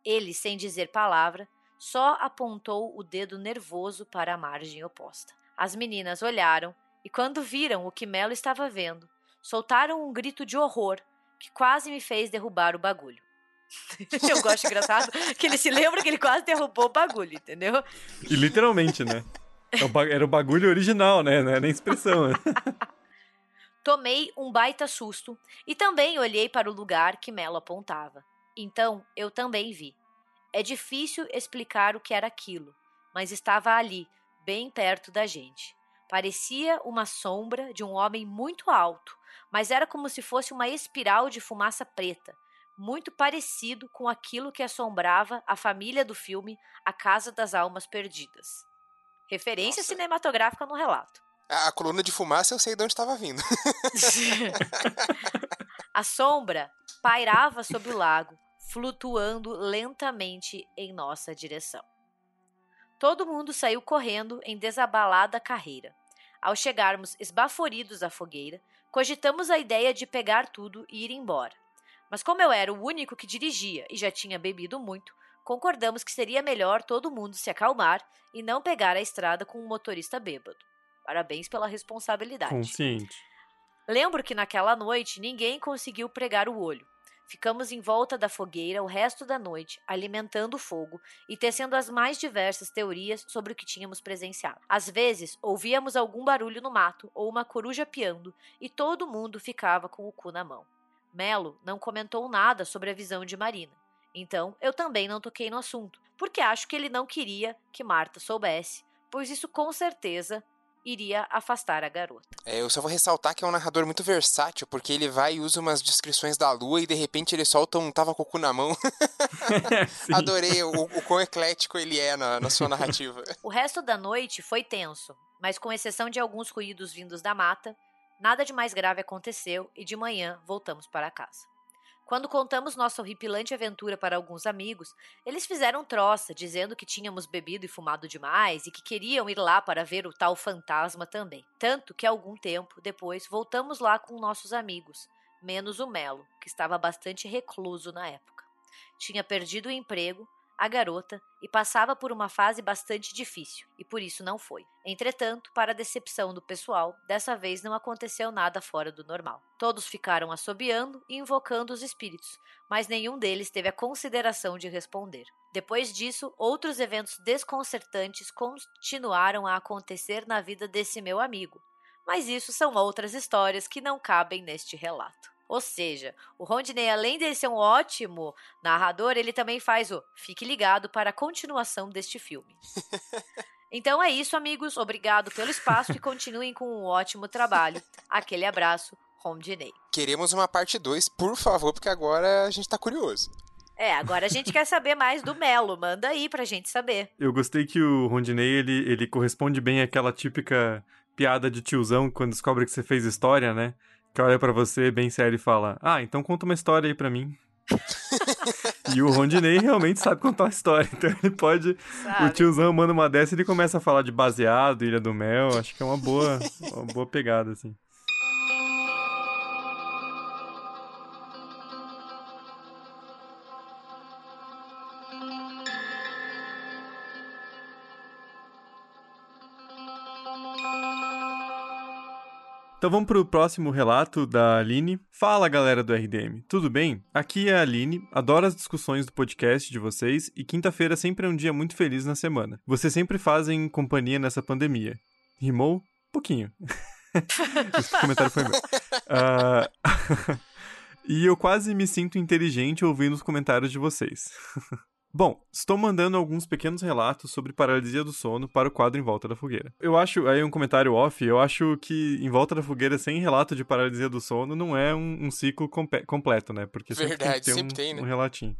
Ele, sem dizer palavra, só apontou o dedo nervoso para a margem oposta. As meninas olharam e, quando viram o que Melo estava vendo, soltaram um grito de horror que quase me fez derrubar o bagulho. Eu gosto engraçado que ele se lembra que ele quase derrubou o bagulho, entendeu? E literalmente, né? É era o bagulho original, né? Não era nem expressão. Né? Tomei um baita susto e também olhei para o lugar que Melo apontava. Então eu também vi. É difícil explicar o que era aquilo, mas estava ali, bem perto da gente. Parecia uma sombra de um homem muito alto, mas era como se fosse uma espiral de fumaça preta, muito parecido com aquilo que assombrava a família do filme A Casa das Almas Perdidas. Referência Nossa. cinematográfica no relato. A, a coluna de fumaça eu sei de onde estava vindo. a sombra pairava sobre o lago, flutuando lentamente em nossa direção. Todo mundo saiu correndo em desabalada carreira. Ao chegarmos esbaforidos à fogueira, cogitamos a ideia de pegar tudo e ir embora. Mas como eu era o único que dirigia e já tinha bebido muito, concordamos que seria melhor todo mundo se acalmar e não pegar a estrada com um motorista bêbado. Parabéns pela responsabilidade. Consciente. Lembro que naquela noite ninguém conseguiu pregar o olho. Ficamos em volta da fogueira o resto da noite, alimentando o fogo e tecendo as mais diversas teorias sobre o que tínhamos presenciado. Às vezes, ouvíamos algum barulho no mato ou uma coruja piando e todo mundo ficava com o cu na mão. Melo não comentou nada sobre a visão de Marina. Então, eu também não toquei no assunto, porque acho que ele não queria que Marta soubesse, pois isso com certeza iria afastar a garota. É, eu só vou ressaltar que é um narrador muito versátil, porque ele vai e usa umas descrições da lua e de repente ele solta um tava com o cu na mão. Adorei o, o quão eclético ele é na, na sua narrativa. o resto da noite foi tenso, mas com exceção de alguns ruídos vindos da mata, nada de mais grave aconteceu e de manhã voltamos para casa. Quando contamos nossa horripilante aventura para alguns amigos, eles fizeram troça, dizendo que tínhamos bebido e fumado demais e que queriam ir lá para ver o tal fantasma também. Tanto que algum tempo depois voltamos lá com nossos amigos, menos o Melo, que estava bastante recluso na época. Tinha perdido o emprego a garota e passava por uma fase bastante difícil, e por isso não foi. Entretanto, para a decepção do pessoal, dessa vez não aconteceu nada fora do normal. Todos ficaram assobiando e invocando os espíritos, mas nenhum deles teve a consideração de responder. Depois disso, outros eventos desconcertantes continuaram a acontecer na vida desse meu amigo, mas isso são outras histórias que não cabem neste relato. Ou seja, o Rondinei, além de ser um ótimo narrador, ele também faz o fique ligado para a continuação deste filme. Então é isso, amigos. Obrigado pelo espaço e continuem com um ótimo trabalho. Aquele abraço, Rondinei. Queremos uma parte 2, por favor, porque agora a gente tá curioso. É, agora a gente quer saber mais do Melo. Manda aí pra gente saber. Eu gostei que o Rondinei, ele, ele corresponde bem àquela típica piada de tiozão quando descobre que você fez história, né? Que olha para você bem sério e fala: Ah, então conta uma história aí para mim. e o Rondinei realmente sabe contar uma história, então ele pode. Sabe. O tiozão manda uma dessa e ele começa a falar de baseado, Ilha do Mel. Acho que é uma boa, uma boa pegada, assim. Então vamos para o próximo relato da Aline. Fala galera do RDM, tudo bem? Aqui é a Aline, adoro as discussões do podcast de vocês e quinta-feira sempre é um dia muito feliz na semana. Vocês sempre fazem companhia nessa pandemia. Rimou? Pouquinho. Esse comentário foi meu. Uh... e eu quase me sinto inteligente ouvindo os comentários de vocês. Bom, estou mandando alguns pequenos relatos sobre paralisia do sono para o quadro Em Volta da Fogueira. Eu acho, aí um comentário off, eu acho que Em Volta da Fogueira sem relato de paralisia do sono não é um, um ciclo completo, né? Porque sempre Verdade, tem que ter um, tem, né? um relatinho.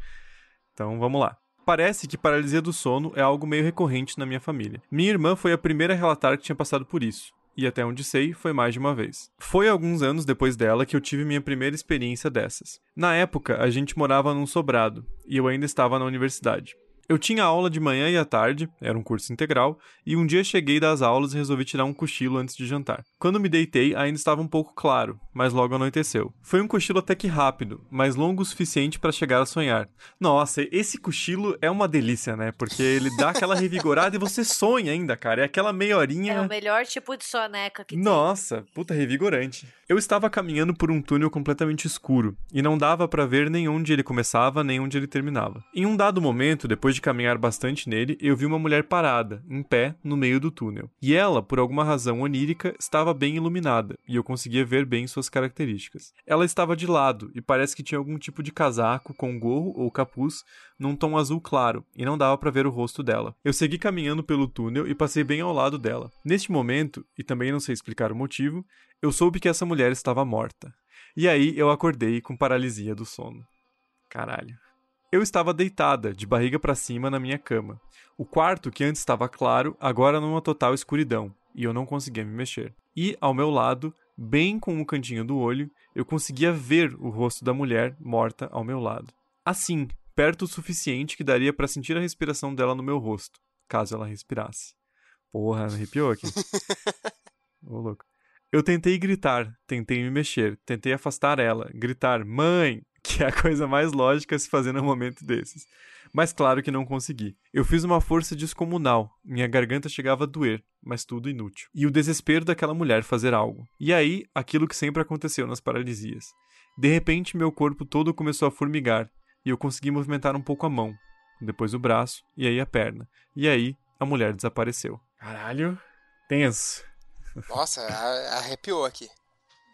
Então, vamos lá. Parece que paralisia do sono é algo meio recorrente na minha família. Minha irmã foi a primeira a relatar que tinha passado por isso e até onde sei, foi mais de uma vez. Foi alguns anos depois dela que eu tive minha primeira experiência dessas. Na época, a gente morava num sobrado, e eu ainda estava na universidade. Eu tinha aula de manhã e à tarde, era um curso integral, e um dia cheguei das aulas e resolvi tirar um cochilo antes de jantar. Quando me deitei, ainda estava um pouco claro, mas logo anoiteceu. Foi um cochilo até que rápido, mas longo o suficiente para chegar a sonhar. Nossa, esse cochilo é uma delícia, né? Porque ele dá aquela revigorada e você sonha ainda, cara. É aquela meia horinha. É o melhor tipo de soneca que Nossa, tem. puta revigorante. Eu estava caminhando por um túnel completamente escuro e não dava para ver nem onde ele começava nem onde ele terminava. Em um dado momento, depois de caminhar bastante nele, eu vi uma mulher parada, em pé, no meio do túnel. E ela, por alguma razão onírica, estava bem iluminada e eu conseguia ver bem suas características. Ela estava de lado e parece que tinha algum tipo de casaco com gorro ou capuz num tom azul claro e não dava para ver o rosto dela. Eu segui caminhando pelo túnel e passei bem ao lado dela. Neste momento, e também não sei explicar o motivo, eu soube que essa mulher estava morta. E aí eu acordei com paralisia do sono. Caralho. Eu estava deitada, de barriga para cima, na minha cama. O quarto, que antes estava claro, agora numa total escuridão, e eu não conseguia me mexer. E, ao meu lado, bem com o cantinho do olho, eu conseguia ver o rosto da mulher morta ao meu lado. Assim, perto o suficiente que daria para sentir a respiração dela no meu rosto, caso ela respirasse. Porra, arrepiou aqui. Ô, louco. Eu tentei gritar, tentei me mexer, tentei afastar ela, gritar mãe, que é a coisa mais lógica a se fazer num momento desses. Mas claro que não consegui. Eu fiz uma força descomunal, minha garganta chegava a doer, mas tudo inútil. E o desespero daquela mulher fazer algo. E aí, aquilo que sempre aconteceu nas paralisias. De repente, meu corpo todo começou a formigar, e eu consegui movimentar um pouco a mão, depois o braço, e aí a perna. E aí, a mulher desapareceu. Caralho, tenso. Nossa, arrepiou aqui.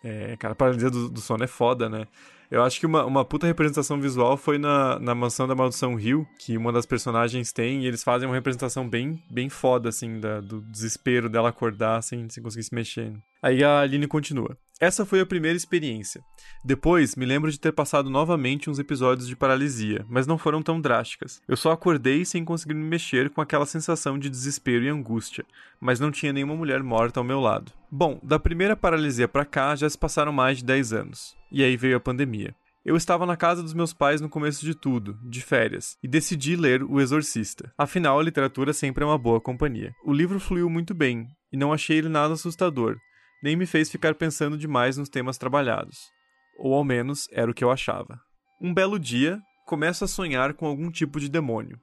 É, cara, paralisia do, do sono é foda, né? Eu acho que uma, uma puta representação visual foi na, na Mansão da Maldição Rio, que uma das personagens tem, e eles fazem uma representação bem, bem foda, assim, da, do desespero dela acordar sem, sem conseguir se mexer. Aí a Aline continua. Essa foi a primeira experiência. Depois, me lembro de ter passado novamente uns episódios de paralisia, mas não foram tão drásticas. Eu só acordei sem conseguir me mexer com aquela sensação de desespero e angústia, mas não tinha nenhuma mulher morta ao meu lado. Bom, da primeira paralisia para cá já se passaram mais de 10 anos. E aí veio a pandemia. Eu estava na casa dos meus pais no começo de tudo, de férias, e decidi ler O Exorcista. Afinal, a literatura sempre é uma boa companhia. O livro fluiu muito bem, e não achei ele nada assustador, nem me fez ficar pensando demais nos temas trabalhados. Ou ao menos era o que eu achava. Um belo dia, começo a sonhar com algum tipo de demônio.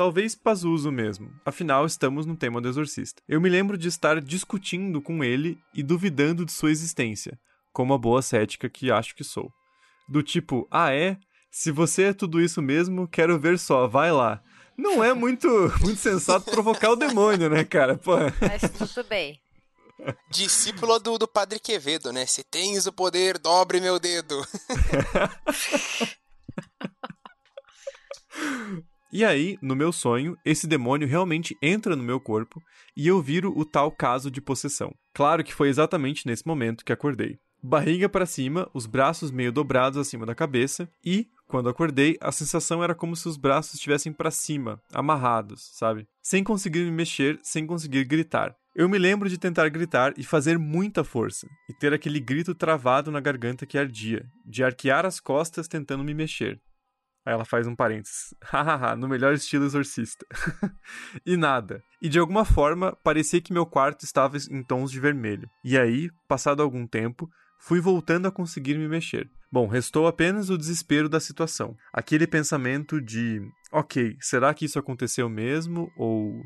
Talvez Pazuzu mesmo, afinal estamos no tema do exorcista. Eu me lembro de estar discutindo com ele e duvidando de sua existência, como a boa cética que acho que sou. Do tipo, ah é? Se você é tudo isso mesmo, quero ver só, vai lá. Não é muito, muito sensato provocar o demônio, né, cara? Pô. Mas tudo bem. Discípulo do, do Padre Quevedo, né? Se tens o poder, dobre meu dedo. E aí, no meu sonho, esse demônio realmente entra no meu corpo e eu viro o tal caso de possessão. Claro que foi exatamente nesse momento que acordei. Barriga para cima, os braços meio dobrados acima da cabeça e, quando acordei, a sensação era como se os braços estivessem para cima, amarrados, sabe? Sem conseguir me mexer, sem conseguir gritar. Eu me lembro de tentar gritar e fazer muita força, e ter aquele grito travado na garganta que ardia, de arquear as costas tentando me mexer. Aí ela faz um parênteses. Hahaha, no melhor estilo exorcista. e nada. E de alguma forma, parecia que meu quarto estava em tons de vermelho. E aí, passado algum tempo, fui voltando a conseguir me mexer. Bom, restou apenas o desespero da situação. Aquele pensamento de: ok, será que isso aconteceu mesmo? Ou.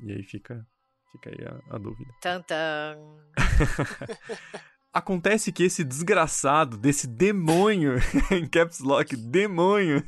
E aí fica Fica aí a, a dúvida. Tantan. Acontece que esse desgraçado desse demônio, em caps lock, demônio,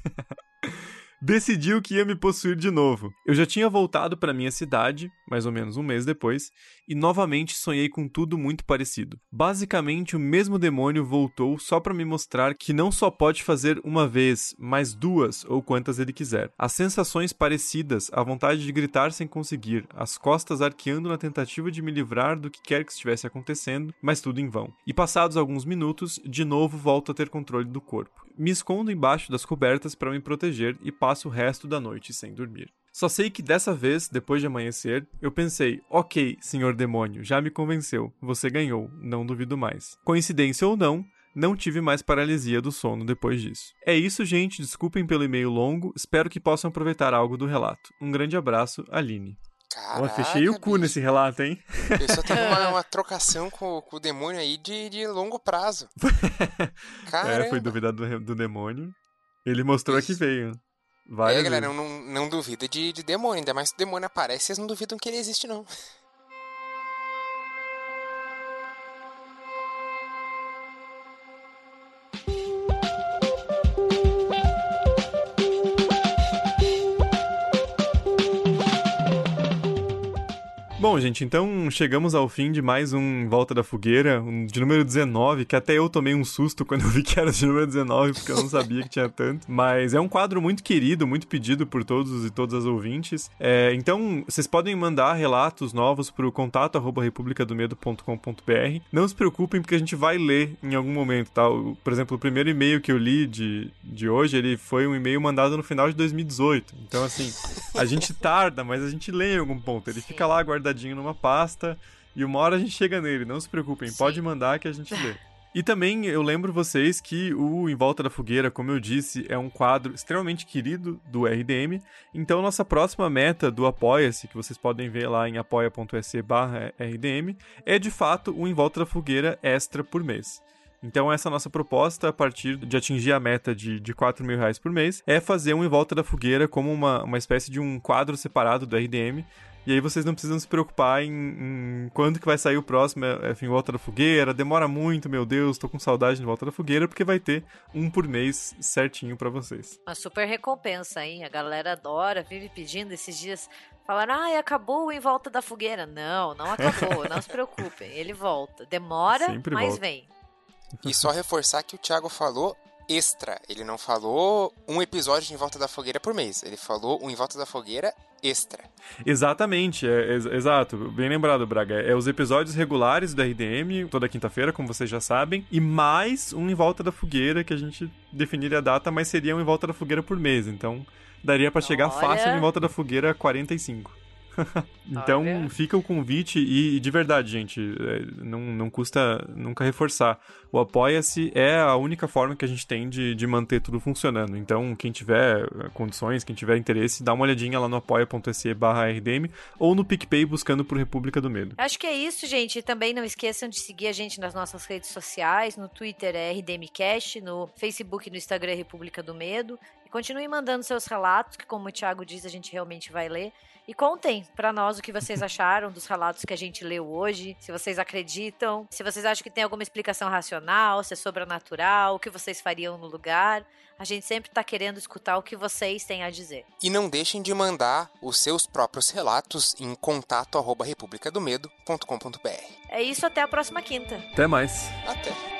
decidiu que ia me possuir de novo. Eu já tinha voltado para minha cidade, mais ou menos um mês depois, e novamente sonhei com tudo muito parecido. Basicamente, o mesmo demônio voltou só para me mostrar que não só pode fazer uma vez, mas duas ou quantas ele quiser. As sensações parecidas, a vontade de gritar sem conseguir, as costas arqueando na tentativa de me livrar do que quer que estivesse acontecendo, mas tudo em vão. E passados alguns minutos, de novo volto a ter controle do corpo. Me escondo embaixo das cobertas para me proteger e passo o resto da noite sem dormir. Só sei que dessa vez, depois de amanhecer, eu pensei: ok, senhor demônio, já me convenceu, você ganhou, não duvido mais. Coincidência ou não, não tive mais paralisia do sono depois disso. É isso, gente. Desculpem pelo e-mail longo. Espero que possam aproveitar algo do relato. Um grande abraço, Aline. Caraca, Ó, fechei o cu bicho. nesse relato, hein? Eu só tenho uma, uma trocação com, com o demônio aí de, de longo prazo. Caramba. É, foi duvidar do, do demônio. Ele mostrou a que Isso. É, Várias galera, vezes. não, não duvida de, de demônio. Ainda mais se o demônio aparece, vocês não duvidam que ele existe, não. Gente, então chegamos ao fim de mais um Volta da Fogueira, um de número 19, que até eu tomei um susto quando eu vi que era de número 19, porque eu não sabia que tinha tanto. Mas é um quadro muito querido, muito pedido por todos e todas as ouvintes. É, então, vocês podem mandar relatos novos para o contato arroba republicadomedo.com.br. Não se preocupem, porque a gente vai ler em algum momento, tá? Por exemplo, o primeiro e-mail que eu li de, de hoje, ele foi um e-mail mandado no final de 2018. Então, assim, a gente tarda, mas a gente lê em algum ponto. Ele fica lá guardadinho numa pasta e uma hora a gente chega nele. Não se preocupem, Sim. pode mandar que a gente lê. E também eu lembro vocês que o Em Volta da Fogueira, como eu disse, é um quadro extremamente querido do RDM. Então, nossa próxima meta do Apoia-se, que vocês podem ver lá em apoia.se barra RDM, é de fato o Em Volta da Fogueira extra por mês. Então, essa nossa proposta, a partir de atingir a meta de, de 4 mil reais por mês, é fazer um Em Volta da Fogueira como uma, uma espécie de um quadro separado do RDM. E aí vocês não precisam se preocupar em, em quando que vai sair o próximo é, é, Em Volta da Fogueira. Demora muito, meu Deus, tô com saudade de Volta da Fogueira, porque vai ter um por mês certinho pra vocês. Uma super recompensa, hein? A galera adora, vive pedindo esses dias. Falaram, ai, acabou em volta da fogueira. Não, não acabou, não se preocupem. Ele volta. Demora, Sempre mas volta. vem. E só reforçar que o Thiago falou extra. Ele não falou um episódio de Em Volta da Fogueira por mês. Ele falou um Em Volta da Fogueira extra. Exatamente, é, ex- exato. Bem lembrado, Braga. É os episódios regulares do RDM, toda quinta-feira, como vocês já sabem, e mais um Em Volta da Fogueira, que a gente definiria a data, mas seria um Em Volta da Fogueira por mês. Então, daria pra chegar Olha. fácil no Em Volta da Fogueira 45. então, Olha. fica o convite e, de verdade, gente, é, não, não custa nunca reforçar. O Apoia-se é a única forma que a gente tem de, de manter tudo funcionando. Então, quem tiver eh, condições, quem tiver interesse, dá uma olhadinha lá no apoia.se barra RDM ou no PicPay buscando por República do Medo. Acho que é isso, gente. E também não esqueçam de seguir a gente nas nossas redes sociais. No Twitter é RDMcast, no Facebook e no Instagram é República do Medo. E continuem mandando seus relatos, que como o Thiago diz, a gente realmente vai ler. E contem pra nós o que vocês acharam dos relatos que a gente leu hoje, se vocês acreditam, se vocês acham que tem alguma explicação racional, se é sobrenatural, o que vocês fariam no lugar. A gente sempre tá querendo escutar o que vocês têm a dizer. E não deixem de mandar os seus próprios relatos em contato arroba republicadomedo.com.br. É isso, até a próxima quinta. Até mais! Até!